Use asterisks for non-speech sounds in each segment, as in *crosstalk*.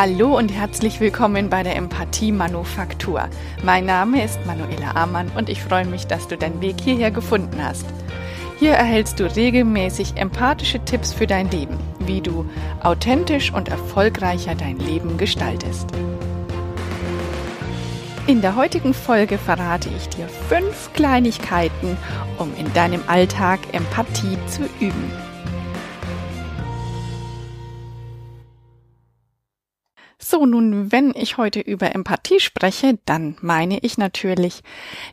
Hallo und herzlich willkommen bei der Empathie Manufaktur. Mein Name ist Manuela Amann und ich freue mich, dass du deinen Weg hierher gefunden hast. Hier erhältst du regelmäßig empathische Tipps für dein Leben, wie du authentisch und erfolgreicher dein Leben gestaltest. In der heutigen Folge verrate ich dir fünf Kleinigkeiten, um in deinem Alltag Empathie zu üben. So, nun, wenn ich heute über Empathie spreche, dann meine ich natürlich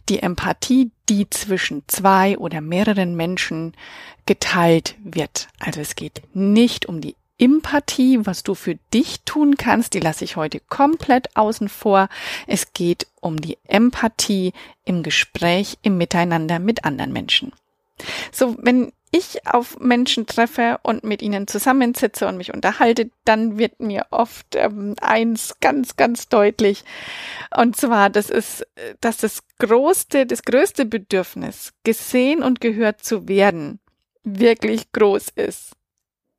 die Empathie, die zwischen zwei oder mehreren Menschen geteilt wird. Also es geht nicht um die Empathie, was du für dich tun kannst, die lasse ich heute komplett außen vor. Es geht um die Empathie im Gespräch, im Miteinander mit anderen Menschen. So, wenn ich auf Menschen treffe und mit ihnen zusammensitze und mich unterhalte, dann wird mir oft ähm, eins ganz, ganz deutlich. Und zwar, das ist, dass das größte, das größte Bedürfnis, gesehen und gehört zu werden, wirklich groß ist.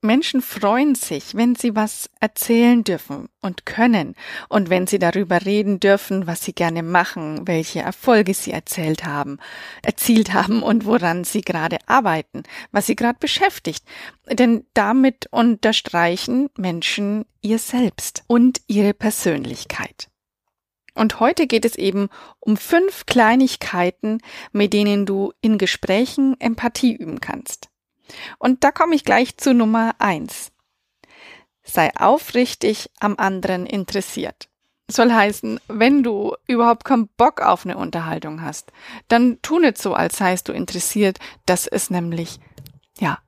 Menschen freuen sich, wenn sie was erzählen dürfen und können und wenn sie darüber reden dürfen, was sie gerne machen, welche Erfolge sie erzählt haben, erzielt haben und woran sie gerade arbeiten, was sie gerade beschäftigt. Denn damit unterstreichen Menschen ihr Selbst und ihre Persönlichkeit. Und heute geht es eben um fünf Kleinigkeiten, mit denen du in Gesprächen Empathie üben kannst. Und da komme ich gleich zu Nummer eins. Sei aufrichtig am anderen interessiert. Soll heißen, wenn du überhaupt keinen Bock auf eine Unterhaltung hast, dann tu nicht so, als seist du interessiert. Das ist nämlich, ja,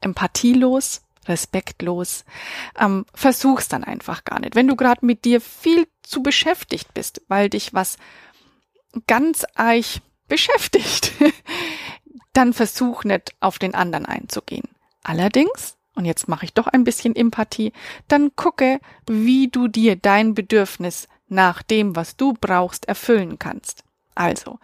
empathielos, respektlos. Ähm, versuch's dann einfach gar nicht. Wenn du gerade mit dir viel zu beschäftigt bist, weil dich was ganz eich beschäftigt, *laughs* dann versuch nicht auf den anderen einzugehen. Allerdings, und jetzt mache ich doch ein bisschen Empathie, dann gucke, wie du dir dein Bedürfnis nach dem, was du brauchst, erfüllen kannst. Also,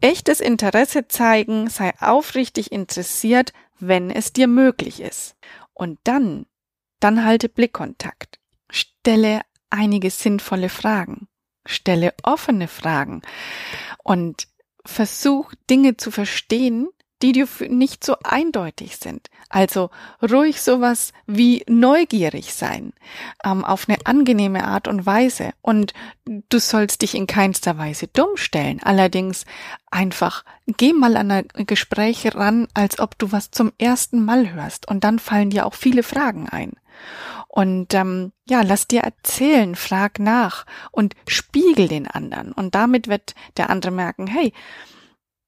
echtes Interesse zeigen, sei aufrichtig interessiert, wenn es dir möglich ist. Und dann, dann halte Blickkontakt. Stelle einige sinnvolle Fragen. Stelle offene Fragen. Und versuch Dinge zu verstehen, die dir nicht so eindeutig sind. Also ruhig sowas wie neugierig sein, ähm, auf eine angenehme Art und Weise. Und du sollst dich in keinster Weise dumm stellen. Allerdings einfach geh mal an ein Gespräch ran, als ob du was zum ersten Mal hörst. Und dann fallen dir auch viele Fragen ein. Und ähm, ja, lass dir erzählen, frag nach und spiegel den anderen. Und damit wird der andere merken, hey,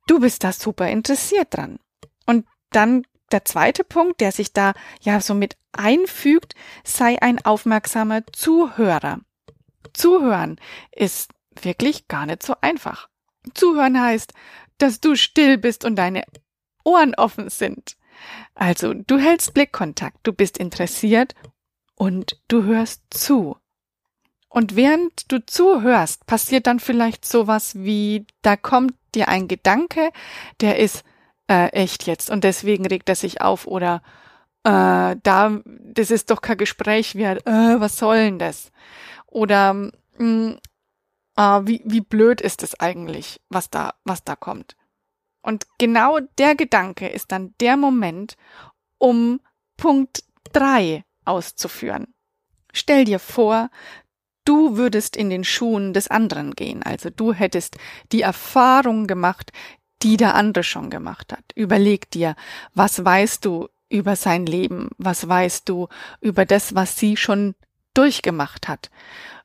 Du bist da super interessiert dran. Und dann der zweite Punkt, der sich da ja so mit einfügt, sei ein aufmerksamer Zuhörer. Zuhören ist wirklich gar nicht so einfach. Zuhören heißt, dass du still bist und deine Ohren offen sind. Also, du hältst Blickkontakt, du bist interessiert und du hörst zu. Und während du zuhörst, passiert dann vielleicht sowas wie, da kommt dir ein Gedanke, der ist äh, echt jetzt und deswegen regt er sich auf oder äh, da, das ist doch kein Gespräch wert, äh, was soll denn das? Oder mh, mm, äh, wie, wie blöd ist es eigentlich, was da, was da kommt? Und genau der Gedanke ist dann der Moment, um Punkt drei auszuführen. Stell dir vor, du würdest in den Schuhen des anderen gehen. Also du hättest die Erfahrung gemacht, die der andere schon gemacht hat. Überleg dir, was weißt du über sein Leben? Was weißt du über das, was sie schon durchgemacht hat?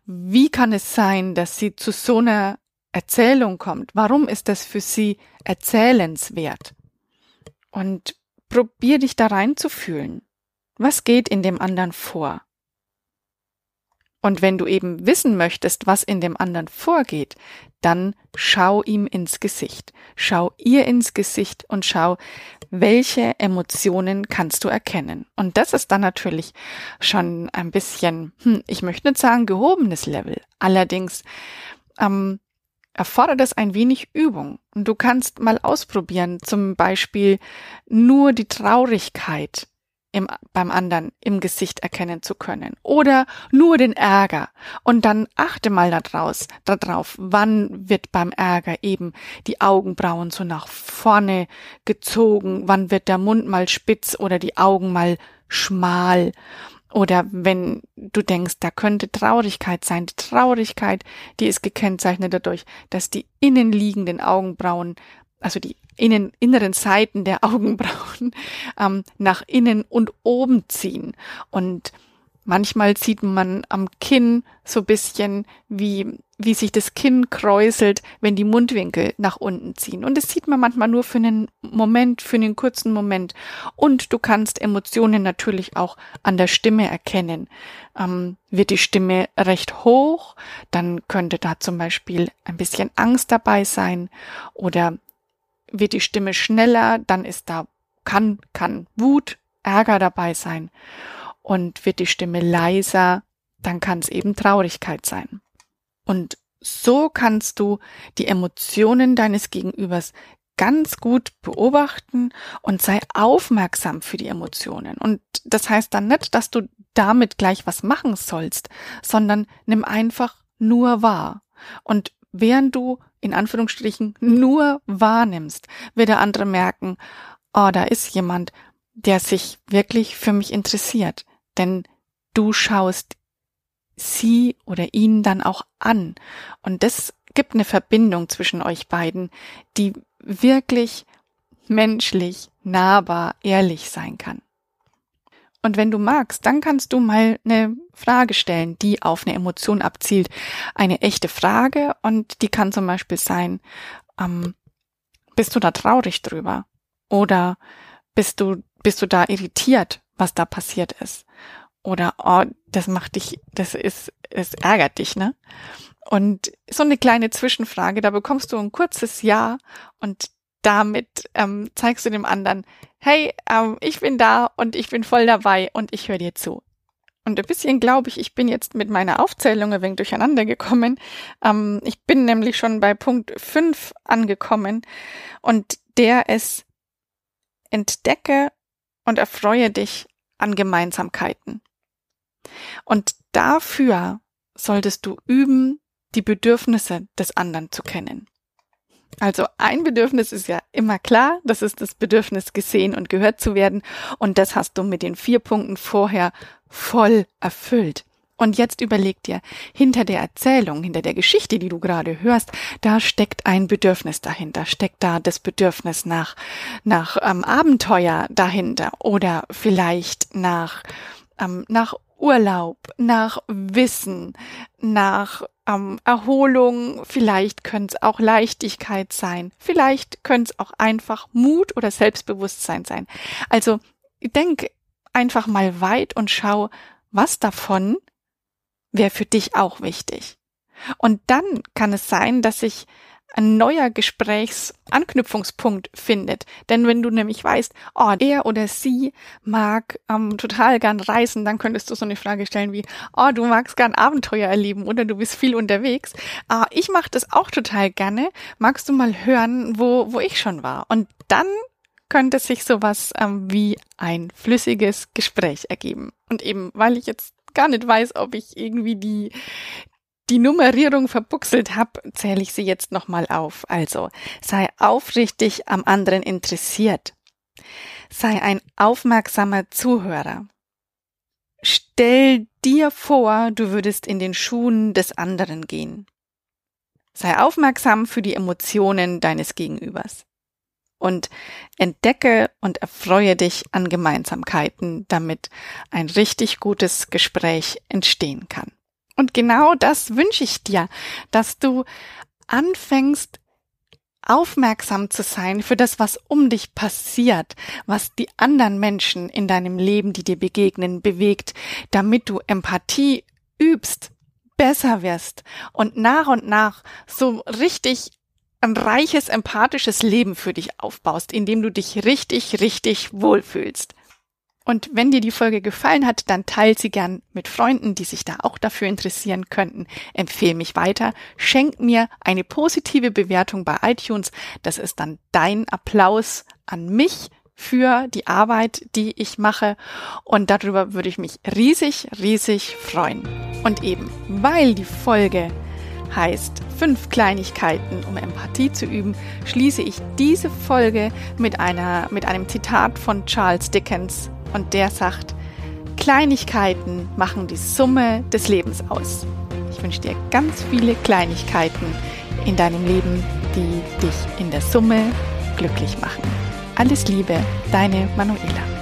Wie kann es sein, dass sie zu so einer Erzählung kommt? Warum ist das für sie erzählenswert? Und probier dich da reinzufühlen. Was geht in dem anderen vor? Und wenn du eben wissen möchtest, was in dem anderen vorgeht, dann schau ihm ins Gesicht. Schau ihr ins Gesicht und schau, welche Emotionen kannst du erkennen. Und das ist dann natürlich schon ein bisschen, hm, ich möchte nicht sagen gehobenes Level. Allerdings ähm, erfordert es ein wenig Übung. Und du kannst mal ausprobieren, zum Beispiel nur die Traurigkeit im, beim anderen im Gesicht erkennen zu können oder nur den Ärger. Und dann achte mal daraus, darauf, wann wird beim Ärger eben die Augenbrauen so nach vorne gezogen, wann wird der Mund mal spitz oder die Augen mal schmal. Oder wenn du denkst, da könnte Traurigkeit sein. Die Traurigkeit, die ist gekennzeichnet dadurch, dass die innenliegenden Augenbrauen, also die innen, inneren Seiten der Augenbrauen *laughs* ähm, nach innen und oben ziehen. Und manchmal sieht man am Kinn so bisschen, wie, wie sich das Kinn kräuselt, wenn die Mundwinkel nach unten ziehen. Und das sieht man manchmal nur für einen Moment, für einen kurzen Moment. Und du kannst Emotionen natürlich auch an der Stimme erkennen. Ähm, wird die Stimme recht hoch, dann könnte da zum Beispiel ein bisschen Angst dabei sein oder wird die Stimme schneller, dann ist da, kann, kann Wut, Ärger dabei sein. Und wird die Stimme leiser, dann kann es eben Traurigkeit sein. Und so kannst du die Emotionen deines Gegenübers ganz gut beobachten und sei aufmerksam für die Emotionen. Und das heißt dann nicht, dass du damit gleich was machen sollst, sondern nimm einfach nur wahr. Und während du in Anführungsstrichen nur wahrnimmst, wird der andere merken, oh, da ist jemand, der sich wirklich für mich interessiert. Denn du schaust sie oder ihn dann auch an. Und das gibt eine Verbindung zwischen euch beiden, die wirklich menschlich, nahbar, ehrlich sein kann. Und wenn du magst, dann kannst du mal eine Frage stellen, die auf eine Emotion abzielt. Eine echte Frage und die kann zum Beispiel sein, ähm, bist du da traurig drüber? Oder bist du, bist du da irritiert, was da passiert ist? Oder, oh, das macht dich, das ist, es ärgert dich, ne? Und so eine kleine Zwischenfrage, da bekommst du ein kurzes Ja und damit ähm, zeigst du dem anderen, hey, ähm, ich bin da und ich bin voll dabei und ich höre dir zu. Und ein bisschen glaube ich, ich bin jetzt mit meiner Aufzählung ein wenig durcheinander gekommen. Ähm, ich bin nämlich schon bei Punkt 5 angekommen und der ist, entdecke und erfreue dich an Gemeinsamkeiten. Und dafür solltest du üben, die Bedürfnisse des anderen zu kennen. Also ein Bedürfnis ist ja immer klar, das ist das Bedürfnis gesehen und gehört zu werden und das hast du mit den vier Punkten vorher voll erfüllt. Und jetzt überleg dir, hinter der Erzählung, hinter der Geschichte, die du gerade hörst, da steckt ein Bedürfnis dahinter, steckt da das Bedürfnis nach, nach ähm, Abenteuer dahinter oder vielleicht nach, ähm, nach Urlaub, nach Wissen, nach ähm, Erholung, vielleicht könnte es auch Leichtigkeit sein, vielleicht könnte es auch einfach Mut oder Selbstbewusstsein sein. Also denk einfach mal weit und schau, was davon wäre für dich auch wichtig. Und dann kann es sein, dass sich ein neuer Gesprächsanknüpfungspunkt findet. Denn wenn du nämlich weißt, oh, er oder sie mag ähm, total gern reisen, dann könntest du so eine Frage stellen wie, oh, du magst gern Abenteuer erleben oder du bist viel unterwegs. Ah, ich mache das auch total gerne. Magst du mal hören, wo, wo ich schon war? Und dann könnte sich sowas ähm, wie ein flüssiges Gespräch ergeben. Und eben, weil ich jetzt gar nicht weiß, ob ich irgendwie die, die Nummerierung verbuchselt habe, zähle ich sie jetzt nochmal auf. Also, sei aufrichtig am anderen interessiert. Sei ein aufmerksamer Zuhörer. Stell dir vor, du würdest in den Schuhen des anderen gehen. Sei aufmerksam für die Emotionen deines Gegenübers. Und entdecke und erfreue dich an Gemeinsamkeiten, damit ein richtig gutes Gespräch entstehen kann. Und genau das wünsche ich dir, dass du anfängst, aufmerksam zu sein für das, was um dich passiert, was die anderen Menschen in deinem Leben, die dir begegnen, bewegt, damit du Empathie übst, besser wirst und nach und nach so richtig ein reiches, empathisches Leben für dich aufbaust, indem du dich richtig, richtig wohlfühlst. Und wenn dir die Folge gefallen hat, dann teil sie gern mit Freunden, die sich da auch dafür interessieren könnten. Empfehle mich weiter. Schenk mir eine positive Bewertung bei iTunes. Das ist dann dein Applaus an mich, für die Arbeit, die ich mache. Und darüber würde ich mich riesig, riesig freuen. Und eben, weil die Folge heißt fünf Kleinigkeiten, um Empathie zu üben, schließe ich diese Folge mit einer, mit einem Zitat von Charles Dickens. Und der sagt, Kleinigkeiten machen die Summe des Lebens aus. Ich wünsche dir ganz viele Kleinigkeiten in deinem Leben, die dich in der Summe glücklich machen. Alles Liebe, deine Manuela.